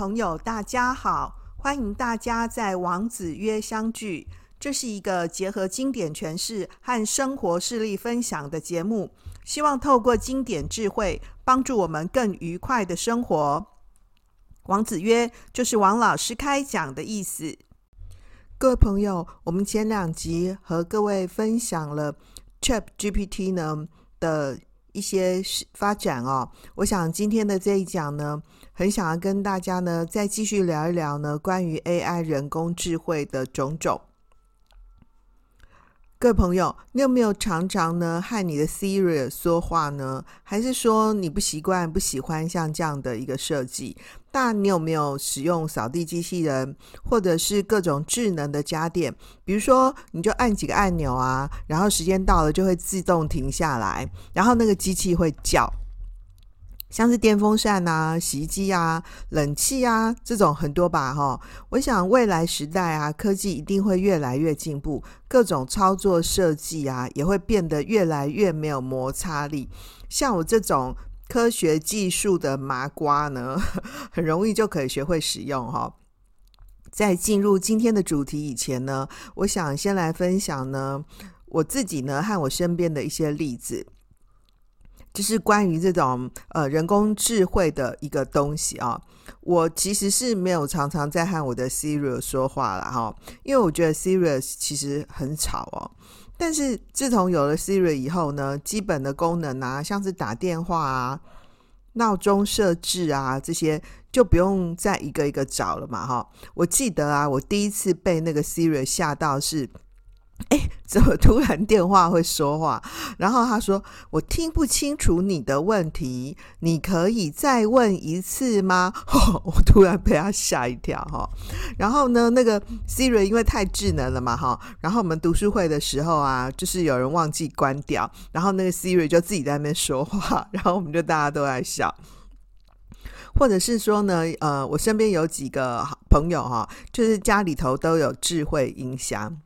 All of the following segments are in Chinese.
朋友，大家好，欢迎大家在王子约相聚。这是一个结合经典诠释和生活事例分享的节目，希望透过经典智慧，帮助我们更愉快的生活。王子约就是王老师开讲的意思。各位朋友，我们前两集和各位分享了 ChatGPT 呢的一些发展哦，我想今天的这一讲呢，很想要跟大家呢再继续聊一聊呢关于 AI 人工智慧的种种。各位朋友，你有没有常常呢和你的 Siri 说话呢？还是说你不习惯、不喜欢像这样的一个设计？但你有没有使用扫地机器人，或者是各种智能的家电？比如说，你就按几个按钮啊，然后时间到了就会自动停下来，然后那个机器会叫。像是电风扇啊、洗衣机啊、冷气啊这种很多吧，哈。我想未来时代啊，科技一定会越来越进步，各种操作设计啊也会变得越来越没有摩擦力。像我这种科学技术的麻瓜呢，很容易就可以学会使用哈。在进入今天的主题以前呢，我想先来分享呢我自己呢和我身边的一些例子。就是关于这种呃人工智慧的一个东西啊，我其实是没有常常在和我的 Siri 说话了哈，因为我觉得 Siri 其实很吵哦。但是自从有了 Siri 以后呢，基本的功能啊，像是打电话啊、闹钟设置啊这些，就不用再一个一个找了嘛哈。我记得啊，我第一次被那个 Siri 吓到是。哎，怎么突然电话会说话？然后他说：“我听不清楚你的问题，你可以再问一次吗？”哦，我突然被他吓一跳哈。然后呢，那个 Siri 因为太智能了嘛哈。然后我们读书会的时候啊，就是有人忘记关掉，然后那个 Siri 就自己在那边说话，然后我们就大家都在笑。或者是说呢，呃，我身边有几个朋友哈，就是家里头都有智慧音箱。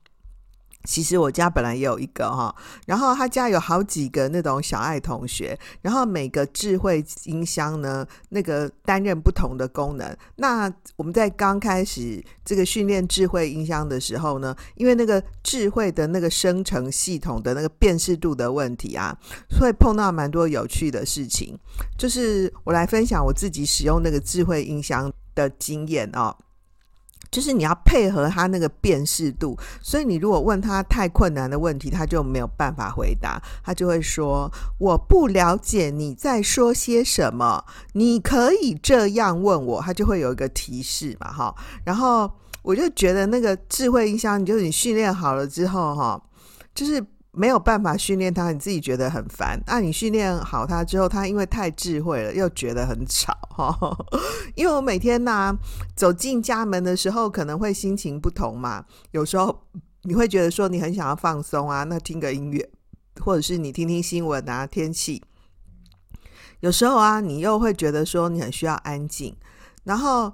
其实我家本来也有一个哈，然后他家有好几个那种小爱同学，然后每个智慧音箱呢，那个担任不同的功能。那我们在刚开始这个训练智慧音箱的时候呢，因为那个智慧的那个生成系统的那个辨识度的问题啊，会碰到蛮多有趣的事情。就是我来分享我自己使用那个智慧音箱的经验哦。就是你要配合他那个辨识度，所以你如果问他太困难的问题，他就没有办法回答，他就会说我不了解你在说些什么，你可以这样问我，他就会有一个提示嘛，哈。然后我就觉得那个智慧音箱，就是你训练好了之后，哈，就是。没有办法训练他，你自己觉得很烦。那、你训练好他之后，他因为太智慧了，又觉得很吵哈。因为我每天呢、走进家门的时候，可能会心情不同嘛。有时候你会觉得说你很想要放松啊，那听个音乐，或者是你听听新闻啊，天气。有时候啊，你又会觉得说你很需要安静，然后。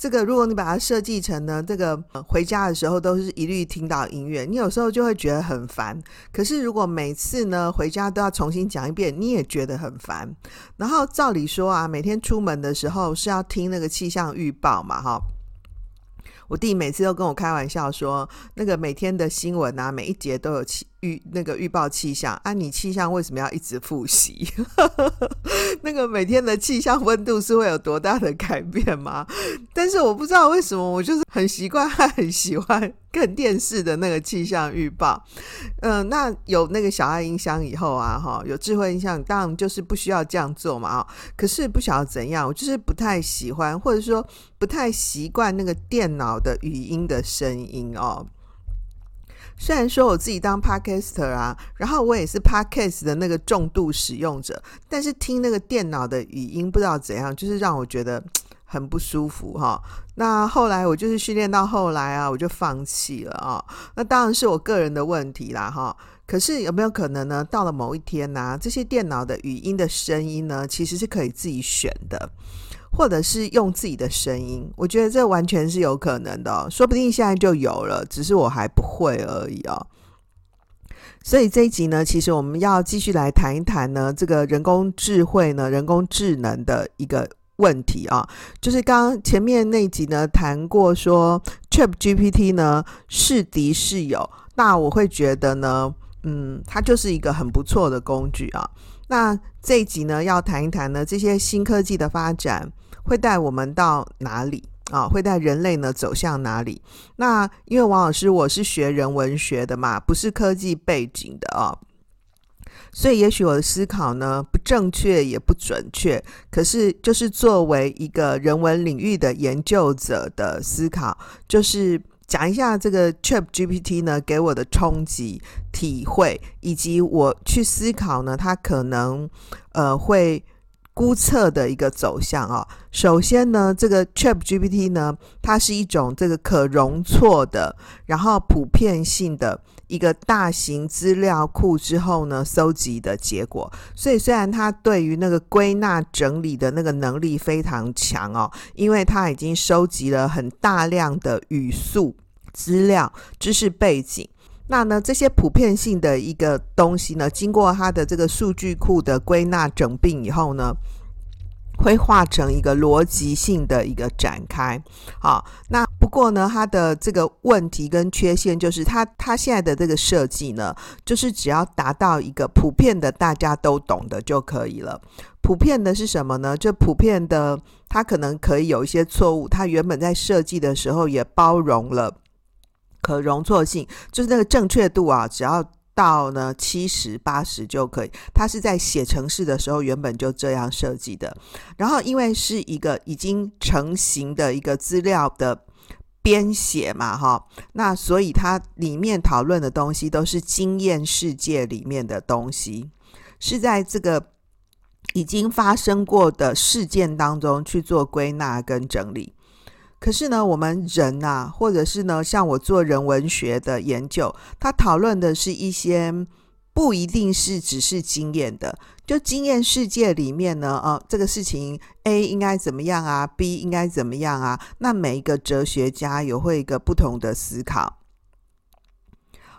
这个，如果你把它设计成呢，这个回家的时候都是一律听到音乐，你有时候就会觉得很烦。可是如果每次呢回家都要重新讲一遍，你也觉得很烦。然后照理说啊，每天出门的时候是要听那个气象预报嘛，哈。我弟每次都跟我开玩笑说，那个每天的新闻啊，每一节都有气。预那个预报气象啊，你气象为什么要一直复习？那个每天的气象温度是会有多大的改变吗？但是我不知道为什么，我就是很习惯，很喜欢看电视的那个气象预报。嗯、那有那个小爱音箱以后啊，哈，有智慧音箱，当然就是不需要这样做嘛。啊可是不晓得怎样，我就是不太喜欢，或者说不太习惯那个电脑的语音的声音哦。虽然说我自己当 Podcaster 啊，然后我也是 Podcast 的那个重度使用者，但是听那个电脑的语音不知道怎样，就是让我觉得 很不舒服哈。那后来我就是训练到后来啊，我就放弃了啊。那当然是我个人的问题啦哈。可是有没有可能呢？到了某一天呢，这些电脑的语音的声音呢，其实是可以自己选的。或者是用自己的声音，我觉得这完全是有可能的，说不定现在就有了，只是我还不会而已哦。所以这一集呢，其实我们要继续来谈一谈呢，这个人工智慧呢，人工智能的一个问题啊，就是刚前面那集呢谈过说，ChatGPT 呢是敌是友，那我会觉得呢，嗯，它就是一个很不错的工具啊。那这一集呢要谈一谈呢，这些新科技的发展会带我们到哪里啊？会带人类呢走向哪里？那因为王老师我是学人文学的嘛，不是科技背景的啊。所以，也许我的思考呢不正确也不准确，可是就是作为一个人文领域的研究者的思考，就是讲一下这个 ChatGPT 呢给我的冲击、体会，以及我去思考呢它可能呃会估测的一个走向啊。首先呢，这个 ChatGPT 呢，它是一种这个可容错的，然后普遍性的。一个大型资料库之后呢，搜集的结果。所以虽然它对于那个归纳整理的那个能力非常强哦，因为它已经收集了很大量的语速、资料、知识背景。那呢，这些普遍性的一个东西呢，经过它的这个数据库的归纳整并以后呢。会化成一个逻辑性的一个展开，好，那不过呢，它的这个问题跟缺陷就是它它现在的这个设计呢，就是只要达到一个普遍的大家都懂的就可以了。普遍的是什么呢？就普遍的，它可能可以有一些错误，它原本在设计的时候也包容了可容错性，就是那个正确度啊，只要。到呢七十八十就可以，它是在写程式的时候原本就这样设计的。然后因为是一个已经成型的一个资料的编写嘛，哈，那所以它里面讨论的东西都是经验世界里面的东西，是在这个已经发生过的事件当中去做归纳跟整理。可是呢，我们人啊，或者是呢，像我做人文学的研究，他讨论的是一些不一定是只是经验的，就经验世界里面呢，呃，这个事情 A 应该怎么样啊，B 应该怎么样啊？那每一个哲学家有会一个不同的思考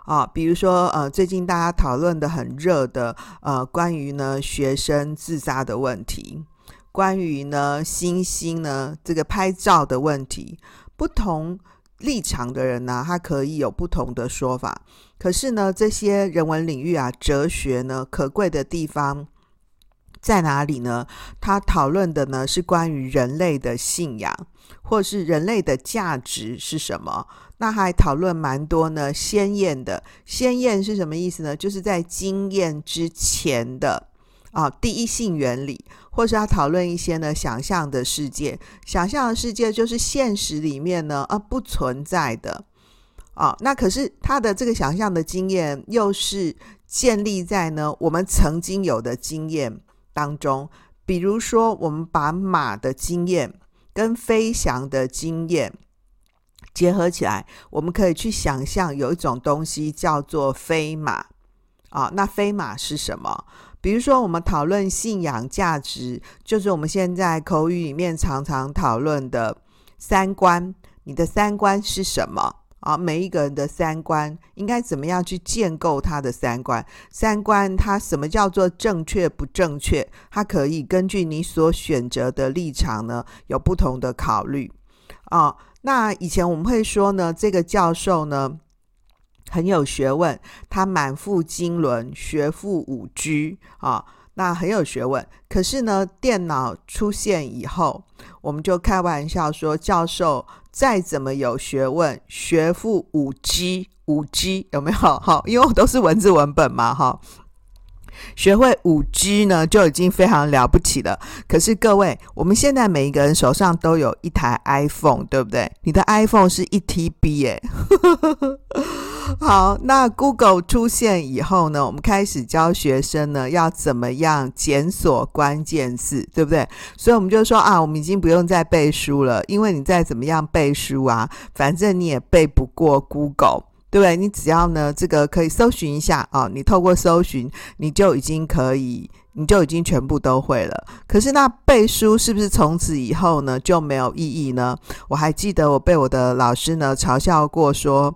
啊，比如说呃，最近大家讨论的很热的呃，关于呢学生自杀的问题。关于呢，星星呢，这个拍照的问题，不同立场的人呢、他可以有不同的说法。可是呢，这些人文领域啊，哲学呢，可贵的地方在哪里呢？他讨论的呢，是关于人类的信仰，或是人类的价值是什么？那还讨论蛮多呢，鲜艳的，鲜艳是什么意思呢？就是在经验之前的。啊，第一性原理，或是要讨论一些呢想象的世界，想象的世界就是现实里面呢啊不存在的啊。那可是他的这个想象的经验，又是建立在呢我们曾经有的经验当中。比如说，我们把马的经验跟飞翔的经验结合起来，我们可以去想象有一种东西叫做飞马啊。那飞马是什么？比如说，我们讨论信仰价值，就是我们现在口语里面常常讨论的三观。你的三观是什么啊？每一个人的三观应该怎么样去建构他的三观？三观它什么叫做正确不正确？它可以根据你所选择的立场呢，有不同的考虑啊。那以前我们会说呢，这个教授呢。很有学问，他满腹经纶，学富五车啊，那很有学问。可是呢，电脑出现以后，我们就开玩笑说，教授再怎么有学问，学富五车，五车有没有？哈，因为我都是文字文本嘛，哈。学会五 G 呢，就已经非常了不起了。可是各位，我们现在每一个人手上都有一台 iPhone，对不对？你的 iPhone 是一 TB 耶。好，那 Google 出现以后呢，我们开始教学生呢要怎么样检索关键字，对不对？所以我们就说啊，我们已经不用再背书了，因为你再怎么样背书啊，反正你也背不过 Google。对不对？你只要呢，这个可以搜寻一下啊，你透过搜寻，你就已经可以，你就已经全部都会了。可是那背书是不是从此以后呢就没有意义呢？我还记得我被我的老师呢嘲笑过说，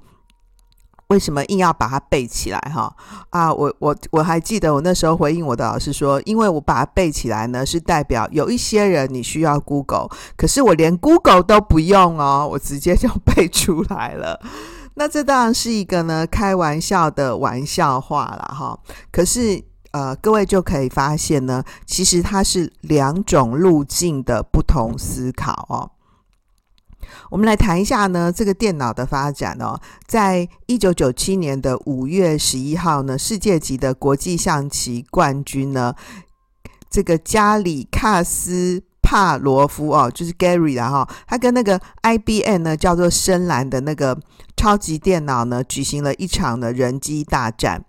为什么硬要把它背起来？哈啊，我我我还记得我那时候回应我的老师说，因为我把它背起来呢，是代表有一些人你需要 Google，可是我连 Google 都不用哦，我直接就背出来了。那这当然是一个呢开玩笑的玩笑话了哈。可是呃，各位就可以发现呢，其实它是两种路径的不同思考哦。我们来谈一下呢，这个电脑的发展哦，在一九九七年的五月十一号呢，世界级的国际象棋冠军呢，这个加里卡斯帕罗夫哦，就是 Gary 啦哈，他跟那个 IBM 呢叫做深蓝的那个超级电脑呢，举行了一场的人机大战。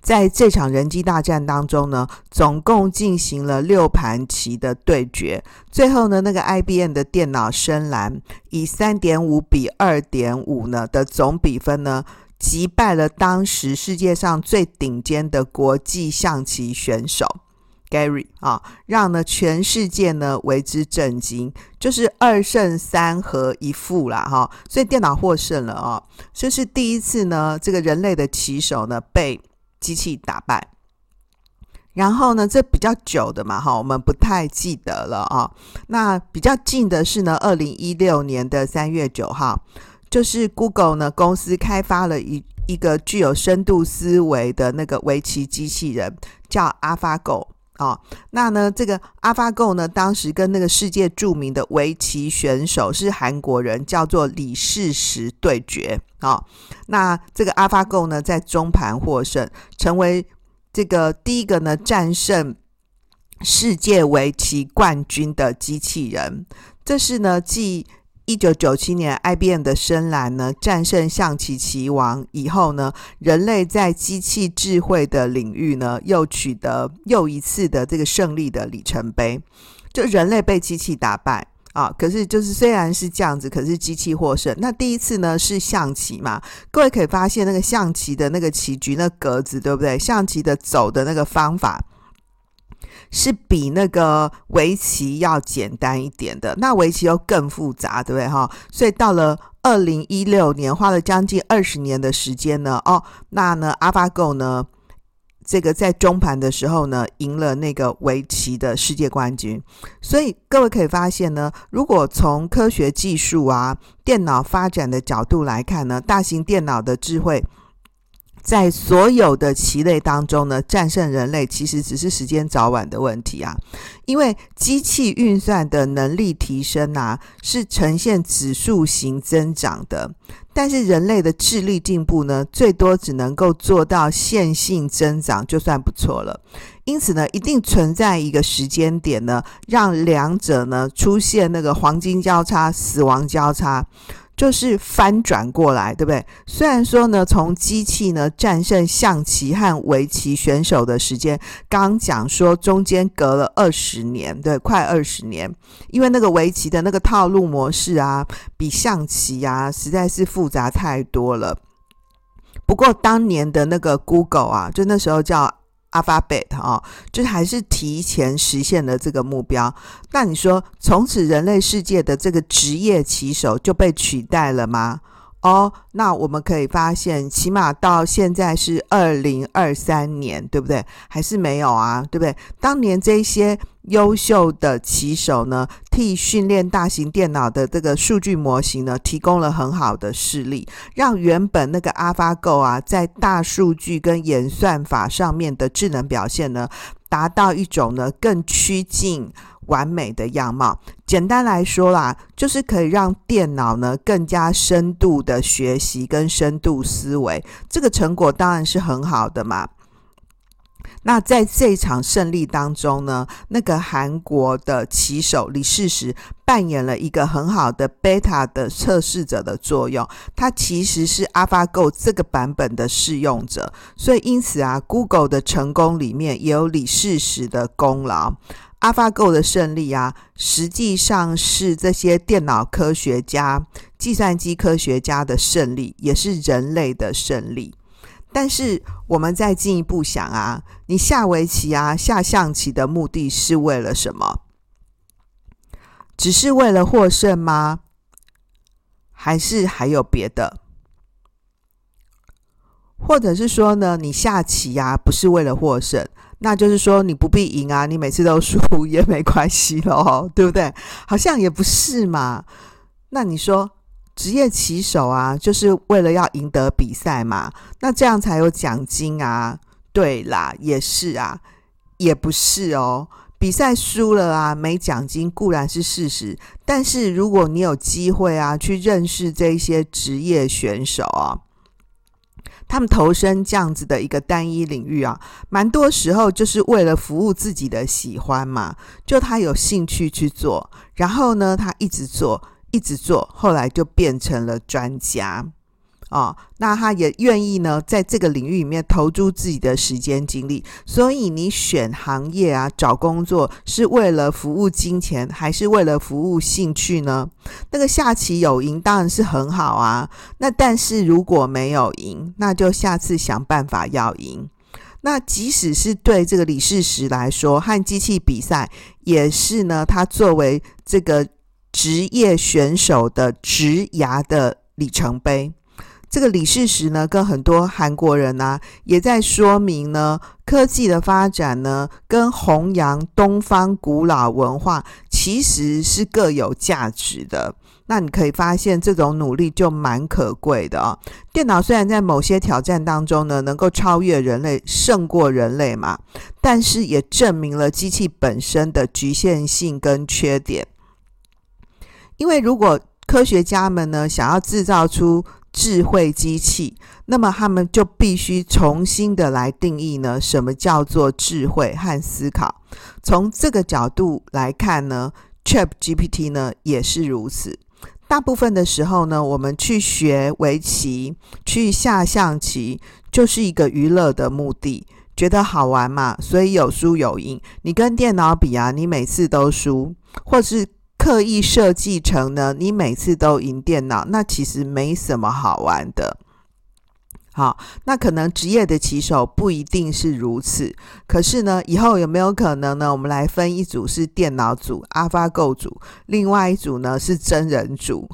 在这场人机大战当中呢，总共进行了六盘棋的对决。最后呢，那个 IBM 的电脑深蓝以三点五比二点五呢的总比分呢，击败了当时世界上最顶尖的国际象棋选手 Gary 啊，让呢全世界呢为之震惊，就是二胜三和一负啦哈，所以电脑获胜了啊，这是第一次呢，这个人类的棋手呢被。机器打败，然后呢，这比较久的嘛，哈，我们不太记得了啊。那比较近的是呢，二零一六年的三月九号，就是 Google 呢公司开发了一一个具有深度思维的那个围棋机器人，叫 AlphaGo 啊。那呢，这个 AlphaGo 呢，当时跟那个世界著名的围棋选手是韩国人，叫做李世石对决。好、哦，那这个 AlphaGo 呢，在中盘获胜，成为这个第一个呢战胜世界围棋冠军的机器人。这是呢继一九九七年 IBM 的深蓝呢战胜象棋棋王以后呢，人类在机器智慧的领域呢又取得又一次的这个胜利的里程碑，就人类被机器打败。啊，可是就是虽然是这样子，可是机器获胜。那第一次呢是象棋嘛？各位可以发现那个象棋的那个棋局那格子，对不对？象棋的走的那个方法是比那个围棋要简单一点的。那围棋又更复杂，对不对？哈，所以到了二零一六年，花了将近二十年的时间呢。哦，那呢，AlphaGo 呢？这个在中盘的时候呢，赢了那个围棋的世界冠军。所以各位可以发现呢，如果从科学技术啊、电脑发展的角度来看呢，大型电脑的智慧。在所有的棋类当中呢，战胜人类其实只是时间早晚的问题啊。因为机器运算的能力提升啊，是呈现指数型增长的，但是人类的智力进步呢，最多只能够做到线性增长，就算不错了。因此呢，一定存在一个时间点呢，让两者呢出现那个黄金交叉、死亡交叉。就是翻转过来，对不对？虽然说呢，从机器呢战胜象棋和围棋选手的时间，刚讲说中间隔了二十年，对，快二十年，因为那个围棋的那个套路模式啊，比象棋啊实在是复杂太多了。不过当年的那个 Google 啊，就那时候叫。Alphabet 啊，就是还是提前实现了这个目标。那你说，从此人类世界的这个职业棋手就被取代了吗？哦，那我们可以发现，起码到现在是二零二三年，对不对？还是没有啊，对不对？当年这些优秀的棋手呢，替训练大型电脑的这个数据模型呢，提供了很好的示例，让原本那个 AlphaGo 啊，在大数据跟演算法上面的智能表现呢，达到一种呢更趋近。完美的样貌，简单来说啦，就是可以让电脑呢更加深度的学习跟深度思维，这个成果当然是很好的嘛。那在这场胜利当中呢，那个韩国的棋手李世石扮演了一个很好的 beta 的测试者的作用，他其实是 AlphaGo 这个版本的试用者，所以因此啊，Google 的成功里面也有李世石的功劳。AlphaGo 的胜利啊，实际上是这些电脑科学家、计算机科学家的胜利，也是人类的胜利。但是，我们再进一步想啊，你下围棋啊、下象棋的目的是为了什么？只是为了获胜吗？还是还有别的？或者是说呢，你下棋呀、啊，不是为了获胜，那就是说你不必赢啊，你每次都输 也没关系咯，对不对？好像也不是嘛。那你说职业棋手啊，就是为了要赢得比赛嘛，那这样才有奖金啊。对啦，也是啊，也不是哦。比赛输了啊，没奖金固然是事实，但是如果你有机会啊，去认识这些职业选手啊，他们投身这样子的一个单一领域啊，蛮多时候就是为了服务自己的喜欢嘛，就他有兴趣去做，然后呢，他一直做，一直做，后来就变成了专家。哦，那他也愿意呢，在这个领域里面投注自己的时间精力。所以你选行业啊，找工作是为了服务金钱，还是为了服务兴趣呢？那个下棋有赢当然是很好啊。那但是如果没有赢，那就下次想办法要赢。那即使是对这个李世石来说，和机器比赛也是呢，他作为这个职业选手的职涯的里程碑。这个李世石呢，跟很多韩国人啊，也在说明呢，科技的发展呢，跟弘扬东方古老文化其实是各有价值的。那你可以发现，这种努力就蛮可贵的哦。电脑虽然在某些挑战当中呢，能够超越人类，胜过人类嘛，但是也证明了机器本身的局限性跟缺点。因为如果科学家们呢，想要制造出智慧机器，那么他们就必须重新的来定义呢，什么叫做智慧和思考。从这个角度来看呢，ChatGPT 呢也是如此。大部分的时候呢，我们去学围棋、去下象棋，就是一个娱乐的目的，觉得好玩嘛，所以有输有赢。你跟电脑比啊，你每次都输，或是。刻意设计成呢，你每次都赢电脑，那其实没什么好玩的。好，那可能职业的棋手不一定是如此，可是呢，以后有没有可能呢？我们来分一组是电脑组 AlphaGo 组，另外一组呢是真人组。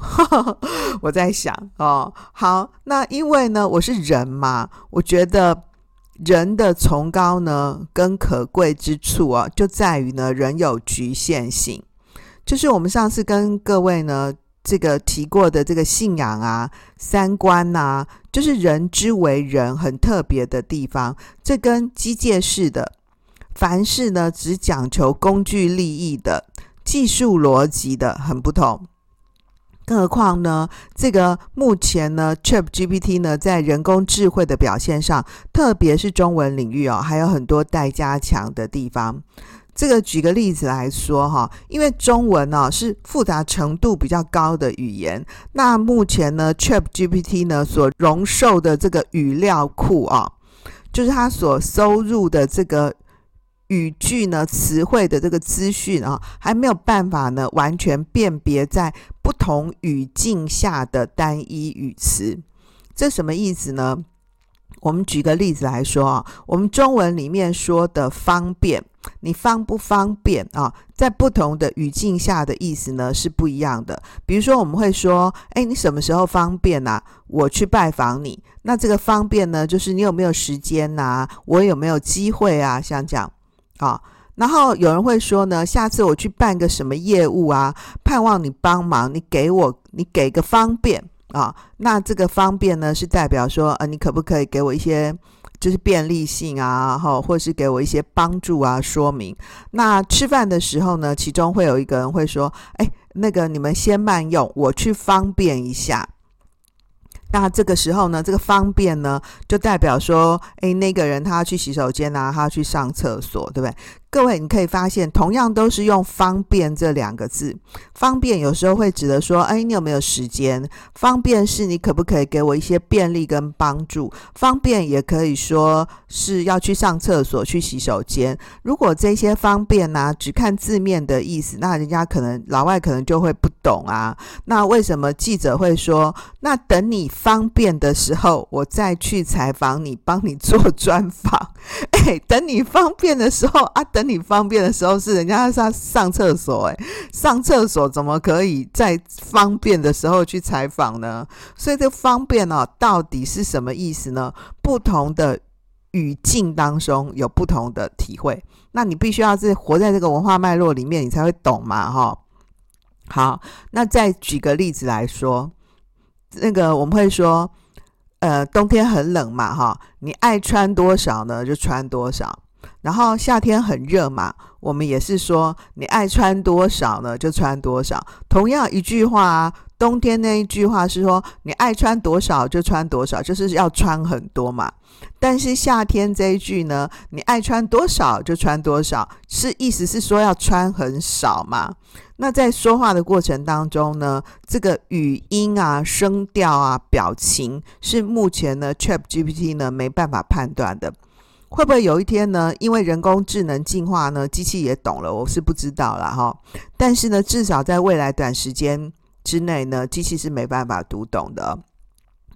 我在想哦，好，那因为呢我是人嘛，我觉得人的崇高呢跟可贵之处啊，就在于呢人有局限性。就是我们上次跟各位呢，这个提过的这个信仰啊、三观呐、啊，就是人之为人很特别的地方。这跟机械式的，凡事呢只讲求工具利益的、技术逻辑的很不同。更何况呢，这个目前呢，ChatGPT 呢在人工智慧的表现上，特别是中文领域哦，还有很多待加强的地方。这个举个例子来说哈，因为中文呢是复杂程度比较高的语言，那目前呢 ChatGPT 呢所容受的这个语料库啊，就是它所收入的这个语句呢词汇的这个资讯啊，还没有办法呢完全辨别在不同语境下的单一语词。这什么意思呢？我们举个例子来说啊，我们中文里面说的方便。你方不方便啊？在不同的语境下的意思呢是不一样的。比如说，我们会说：“哎，你什么时候方便啊？我去拜访你。”那这个方便呢，就是你有没有时间呐？我有没有机会啊？像这样啊。然后有人会说呢：“下次我去办个什么业务啊？盼望你帮忙，你给我，你给个方便啊。”那这个方便呢，是代表说，呃，你可不可以给我一些？就是便利性啊，哈，或是给我一些帮助啊，说明。那吃饭的时候呢，其中会有一个人会说：“哎，那个你们先慢用，我去方便一下。”那这个时候呢，这个方便呢，就代表说，诶，那个人他要去洗手间啊，他要去上厕所，对不对？各位，你可以发现，同样都是用“方便”这两个字。方便有时候会指的说，哎，你有没有时间？方便是你可不可以给我一些便利跟帮助？方便也可以说是要去上厕所、去洗手间。如果这些方便呢、只看字面的意思，那人家可能老外可能就会不懂啊。那为什么记者会说，那等你方便的时候，我再去采访你，帮你做专访？哎，等你方便的时候啊，等。等你方便的时候是人家上上厕所，诶，上厕所怎么可以在方便的时候去采访呢？所以这方便哦，到底是什么意思呢？不同的语境当中有不同的体会，那你必须要是活在这个文化脉络里面，你才会懂嘛，哈。好，那再举个例子来说，那个我们会说，呃，冬天很冷嘛，哈，你爱穿多少呢，就穿多少。然后夏天很热嘛，我们也是说，你爱穿多少呢，就穿多少。同样一句话啊，冬天那一句话是说，你爱穿多少就穿多少，就是要穿很多嘛。但是夏天这一句呢，你爱穿多少就穿多少，是意思是说要穿很少嘛。那在说话的过程当中呢，这个语音啊、声调啊、表情是目前呢 ChatGPT 呢没办法判断的。会不会有一天呢？因为人工智能进化呢，机器也懂了，我是不知道了哈。但是呢，至少在未来短时间之内呢，机器是没办法读懂的。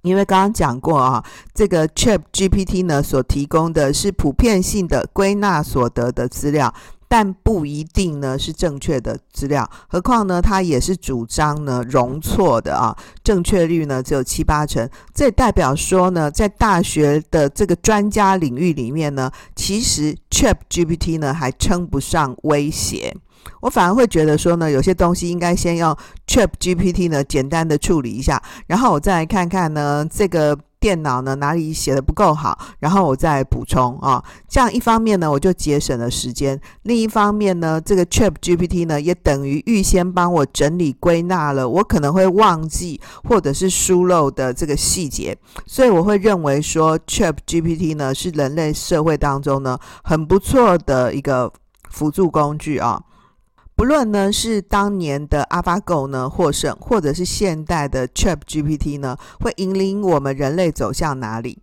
因为刚刚讲过啊，这个 ChatGPT 呢所提供的是普遍性的归纳所得的资料。但不一定呢是正确的资料，何况呢，它也是主张呢容错的啊，正确率呢只有七八成。这代表说呢，在大学的这个专家领域里面呢，其实 ChatGPT 呢还称不上威胁。我反而会觉得说呢，有些东西应该先用 ChatGPT 呢简单的处理一下，然后我再来看看呢这个。电脑呢哪里写的不够好，然后我再补充啊。这样一方面呢，我就节省了时间；另一方面呢，这个 ChatGPT 呢也等于预先帮我整理归纳了我可能会忘记或者是疏漏的这个细节，所以我会认为说 ChatGPT 呢是人类社会当中呢很不错的一个辅助工具啊。不论呢是当年的阿巴狗呢获胜，或者是现代的 ChatGPT 呢，会引领我们人类走向哪里？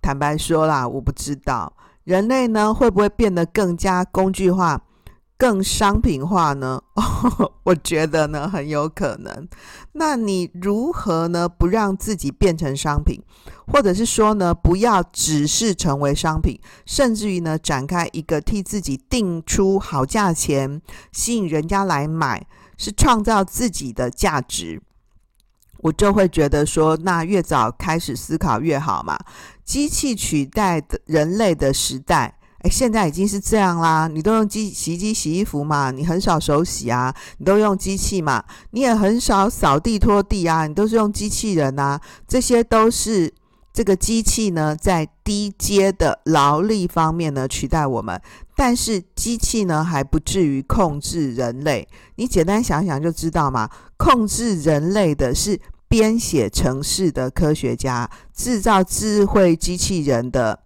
坦白说啦，我不知道。人类呢会不会变得更加工具化？更商品化呢？我觉得呢很有可能。那你如何呢不让自己变成商品，或者是说呢不要只是成为商品，甚至于呢展开一个替自己定出好价钱，吸引人家来买，是创造自己的价值。我就会觉得说，那越早开始思考越好嘛。机器取代的人类的时代。现在已经是这样啦！你都用机洗衣机洗衣服嘛，你很少手洗啊，你都用机器嘛，你也很少扫地拖地啊，你都是用机器人啊，这些都是这个机器呢在低阶的劳力方面呢取代我们，但是机器呢还不至于控制人类。你简单想想就知道嘛，控制人类的是编写程式的科学家，制造智慧机器人的。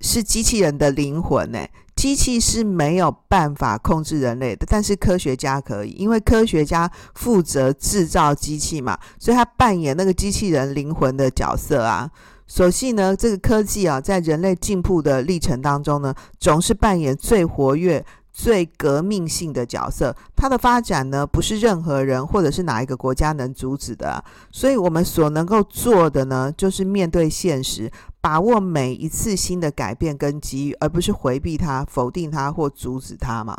是机器人的灵魂呢？机器是没有办法控制人类的，但是科学家可以，因为科学家负责制造机器嘛，所以他扮演那个机器人灵魂的角色啊。所幸呢，这个科技啊，在人类进步的历程当中呢，总是扮演最活跃。最革命性的角色，它的发展呢，不是任何人或者是哪一个国家能阻止的。所以，我们所能够做的呢，就是面对现实，把握每一次新的改变跟机遇，而不是回避它、否定它或阻止它嘛。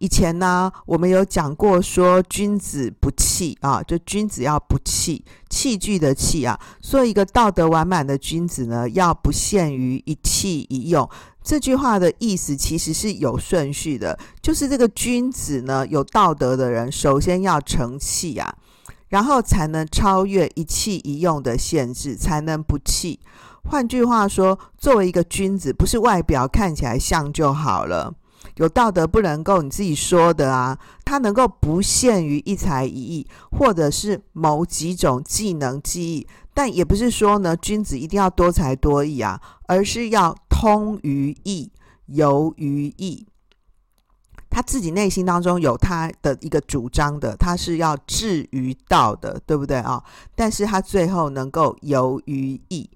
以前呢，我们有讲过说，君子不器啊，就君子要不器，器具的器啊。所以，一个道德完满的君子呢，要不限于一器一用。这句话的意思其实是有顺序的，就是这个君子呢，有道德的人，首先要成器啊，然后才能超越一器一用的限制，才能不器。换句话说，作为一个君子，不是外表看起来像就好了。有道德不能够你自己说的啊，他能够不限于一才一艺，或者是某几种技能技艺，但也不是说呢，君子一定要多才多艺啊，而是要通于义，游于义。他自己内心当中有他的一个主张的，他是要至于道的，对不对啊？但是他最后能够游于义。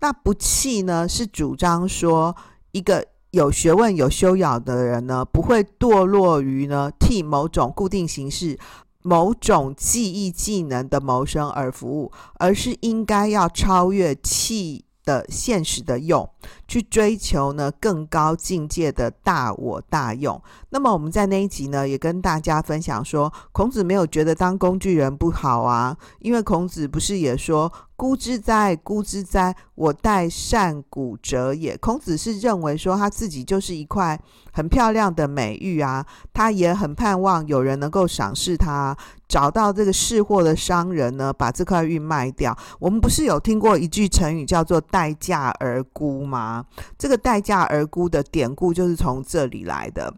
那不弃呢，是主张说一个。有学问、有修养的人呢，不会堕落于呢替某种固定形式、某种技艺技能的谋生而服务，而是应该要超越器的现实的用，去追求呢更高境界的大我大用。那么我们在那一集呢，也跟大家分享说，孔子没有觉得当工具人不好啊，因为孔子不是也说。孤之哉，孤之哉！我待善古者也。孔子是认为说他自己就是一块很漂亮的美玉啊，他也很盼望有人能够赏识他，找到这个识货的商人呢，把这块玉卖掉。我们不是有听过一句成语叫做“待价而沽”吗？这个“待价而沽”的典故就是从这里来的。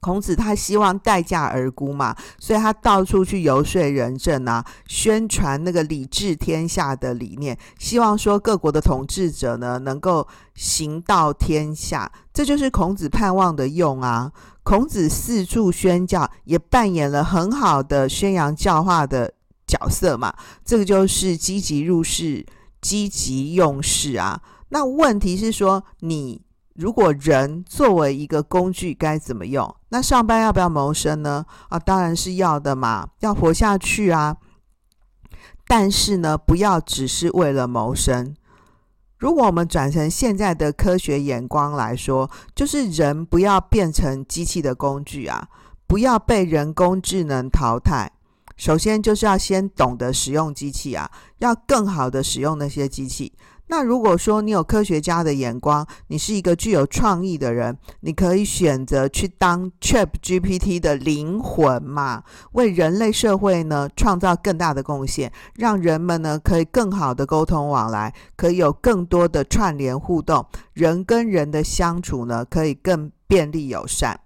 孔子他希望待价而沽嘛，所以他到处去游说仁政啊，宣传那个礼治天下的理念，希望说各国的统治者呢能够行道天下，这就是孔子盼望的用啊。孔子四处宣教，也扮演了很好的宣扬教化的角色嘛，这个就是积极入世、积极用事啊。那问题是说你。如果人作为一个工具该怎么用？那上班要不要谋生呢？啊，当然是要的嘛，要活下去啊。但是呢，不要只是为了谋生。如果我们转成现在的科学眼光来说，就是人不要变成机器的工具啊，不要被人工智能淘汰。首先就是要先懂得使用机器啊，要更好的使用那些机器。那如果说你有科学家的眼光，你是一个具有创意的人，你可以选择去当 ChatGPT 的灵魂嘛，为人类社会呢创造更大的贡献，让人们呢可以更好的沟通往来，可以有更多的串联互动，人跟人的相处呢可以更便利友善。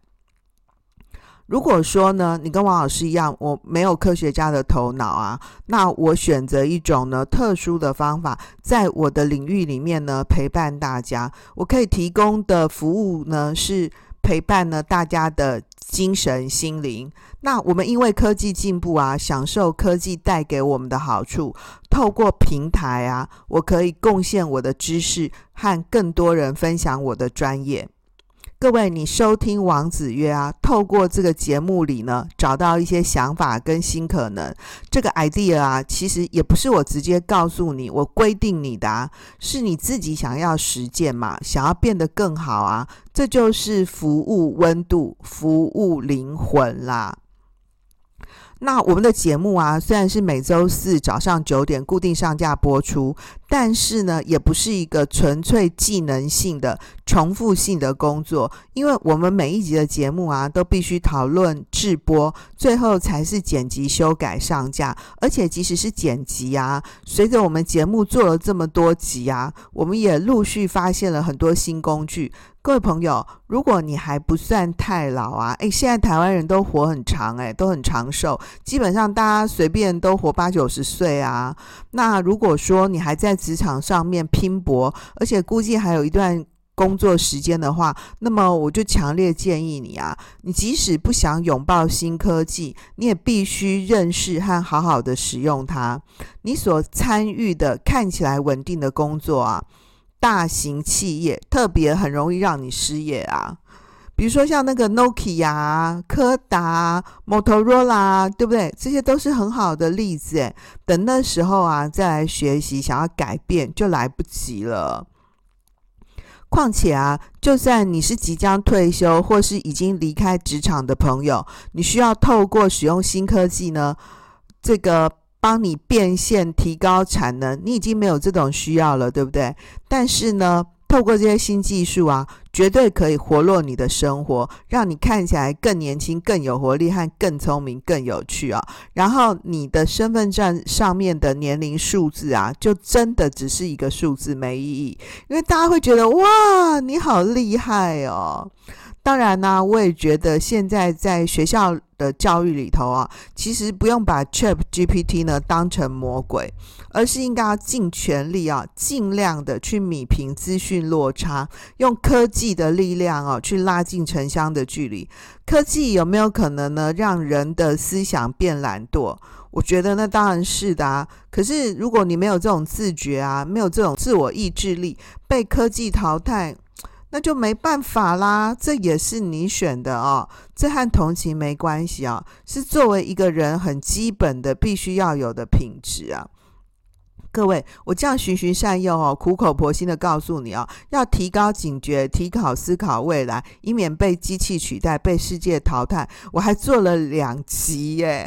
如果说呢，你跟王老师一样，我没有科学家的头脑啊，那我选择一种呢特殊的方法，在我的领域里面呢陪伴大家。我可以提供的服务呢是陪伴呢大家的精神心灵。那我们因为科技进步啊，享受科技带给我们的好处，透过平台啊，我可以贡献我的知识，和更多人分享我的专业。各位，你收听王子曰啊，透过这个节目里呢，找到一些想法跟新可能。这个 idea 啊，其实也不是我直接告诉你，我规定你的啊，是你自己想要实践嘛，想要变得更好啊，这就是服务温度，服务灵魂啦。那我们的节目啊，虽然是每周四早上九点固定上架播出，但是呢，也不是一个纯粹技能性的、重复性的工作，因为我们每一集的节目啊，都必须讨论、制播，最后才是剪辑、修改、上架。而且，即使是剪辑啊，随着我们节目做了这么多集啊，我们也陆续发现了很多新工具。各位朋友，如果你还不算太老啊，诶，现在台湾人都活很长，诶，都很长寿，基本上大家随便都活八九十岁啊。那如果说你还在职场上面拼搏，而且估计还有一段工作时间的话，那么我就强烈建议你啊，你即使不想拥抱新科技，你也必须认识和好好的使用它。你所参与的看起来稳定的工作啊。大型企业特别很容易让你失业啊，比如说像那个 Nokia 啊、柯达、Motorola，对不对？这些都是很好的例子。等那时候啊，再来学习，想要改变就来不及了。况且啊，就算你是即将退休或是已经离开职场的朋友，你需要透过使用新科技呢，这个。帮你变现、提高产能，你已经没有这种需要了，对不对？但是呢，透过这些新技术啊，绝对可以活络你的生活，让你看起来更年轻、更有活力和更聪明、更有趣啊。然后你的身份证上面的年龄数字啊，就真的只是一个数字，没意义，因为大家会觉得哇，你好厉害哦。当然呢、我也觉得现在在学校的教育里头啊，其实不用把 ChatGPT 呢当成魔鬼，而是应该要尽全力啊，尽量的去弭平资讯落差，用科技的力量啊，去拉近城乡的距离。科技有没有可能呢，让人的思想变懒惰？我觉得那当然是的啊。可是如果你没有这种自觉啊，没有这种自我意志力，被科技淘汰。那就没办法啦，这也是你选的哦，这和同情没关系啊，是作为一个人很基本的必须要有的品质啊。各位，我这样循循善诱哦，苦口婆心的告诉你哦，要提高警觉，提高思考未来，以免被机器取代，被世界淘汰。我还做了两集耶，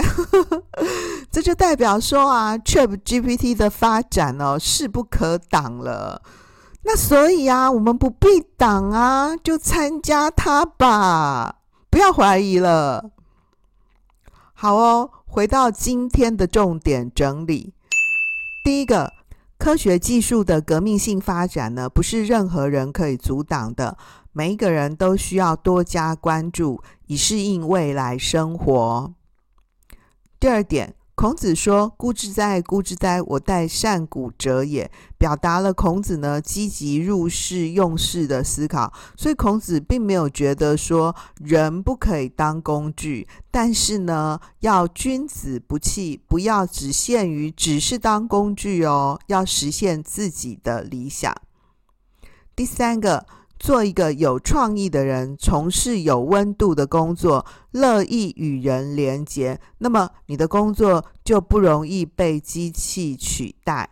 这就代表说啊，ChatGPT 的发展哦，势不可挡了。那所以啊，我们不必挡啊，就参加它吧，不要怀疑了。好哦，回到今天的重点整理。第一个，科学技术的革命性发展呢，不是任何人可以阻挡的，每一个人都需要多加关注，以适应未来生活。第二点。孔子说：“孤之哉，孤之哉！我待善古者也。”表达了孔子呢积极入世用事的思考。所以孔子并没有觉得说人不可以当工具，但是呢，要君子不器，不要只限于只是当工具哦，要实现自己的理想。第三个。做一个有创意的人，从事有温度的工作，乐意与人连结，那么你的工作就不容易被机器取代。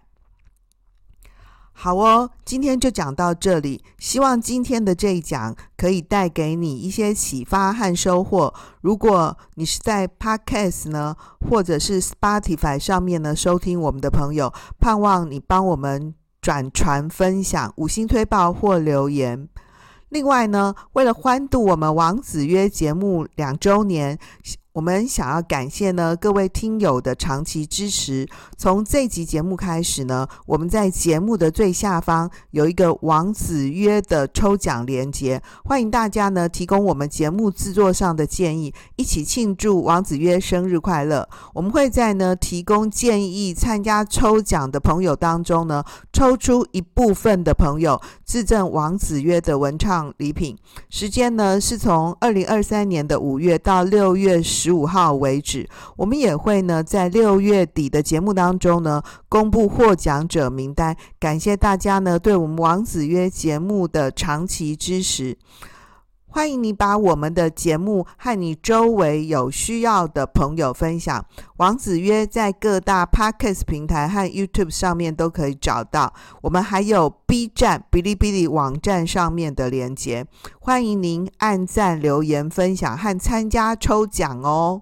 好哦，今天就讲到这里。希望今天的这一讲可以带给你一些启发和收获。如果你是在 Podcast 呢，或者是 Spotify 上面呢收听我们的朋友，盼望你帮我们转传分享、五星推报或留言。另外呢，为了欢度我们王子约节目两周年。我们想要感谢呢各位听友的长期支持。从这集节目开始呢，我们在节目的最下方有一个王子约的抽奖连接，欢迎大家呢提供我们节目制作上的建议，一起庆祝王子约生日快乐。我们会在呢提供建议参加抽奖的朋友当中呢，抽出一部分的朋友致赠王子约的文创礼品。时间呢是从二零二三年的五月到六月。十五号为止，我们也会呢在六月底的节目当中呢公布获奖者名单。感谢大家呢对我们王子约节目的长期支持，欢迎你把我们的节目和你周围有需要的朋友分享。王子约在各大 Podcast 平台和 YouTube 上面都可以找到，我们还有 B 站、哔哩哔哩网站上面的连接。欢迎您按赞、留言、分享和参加抽奖哦！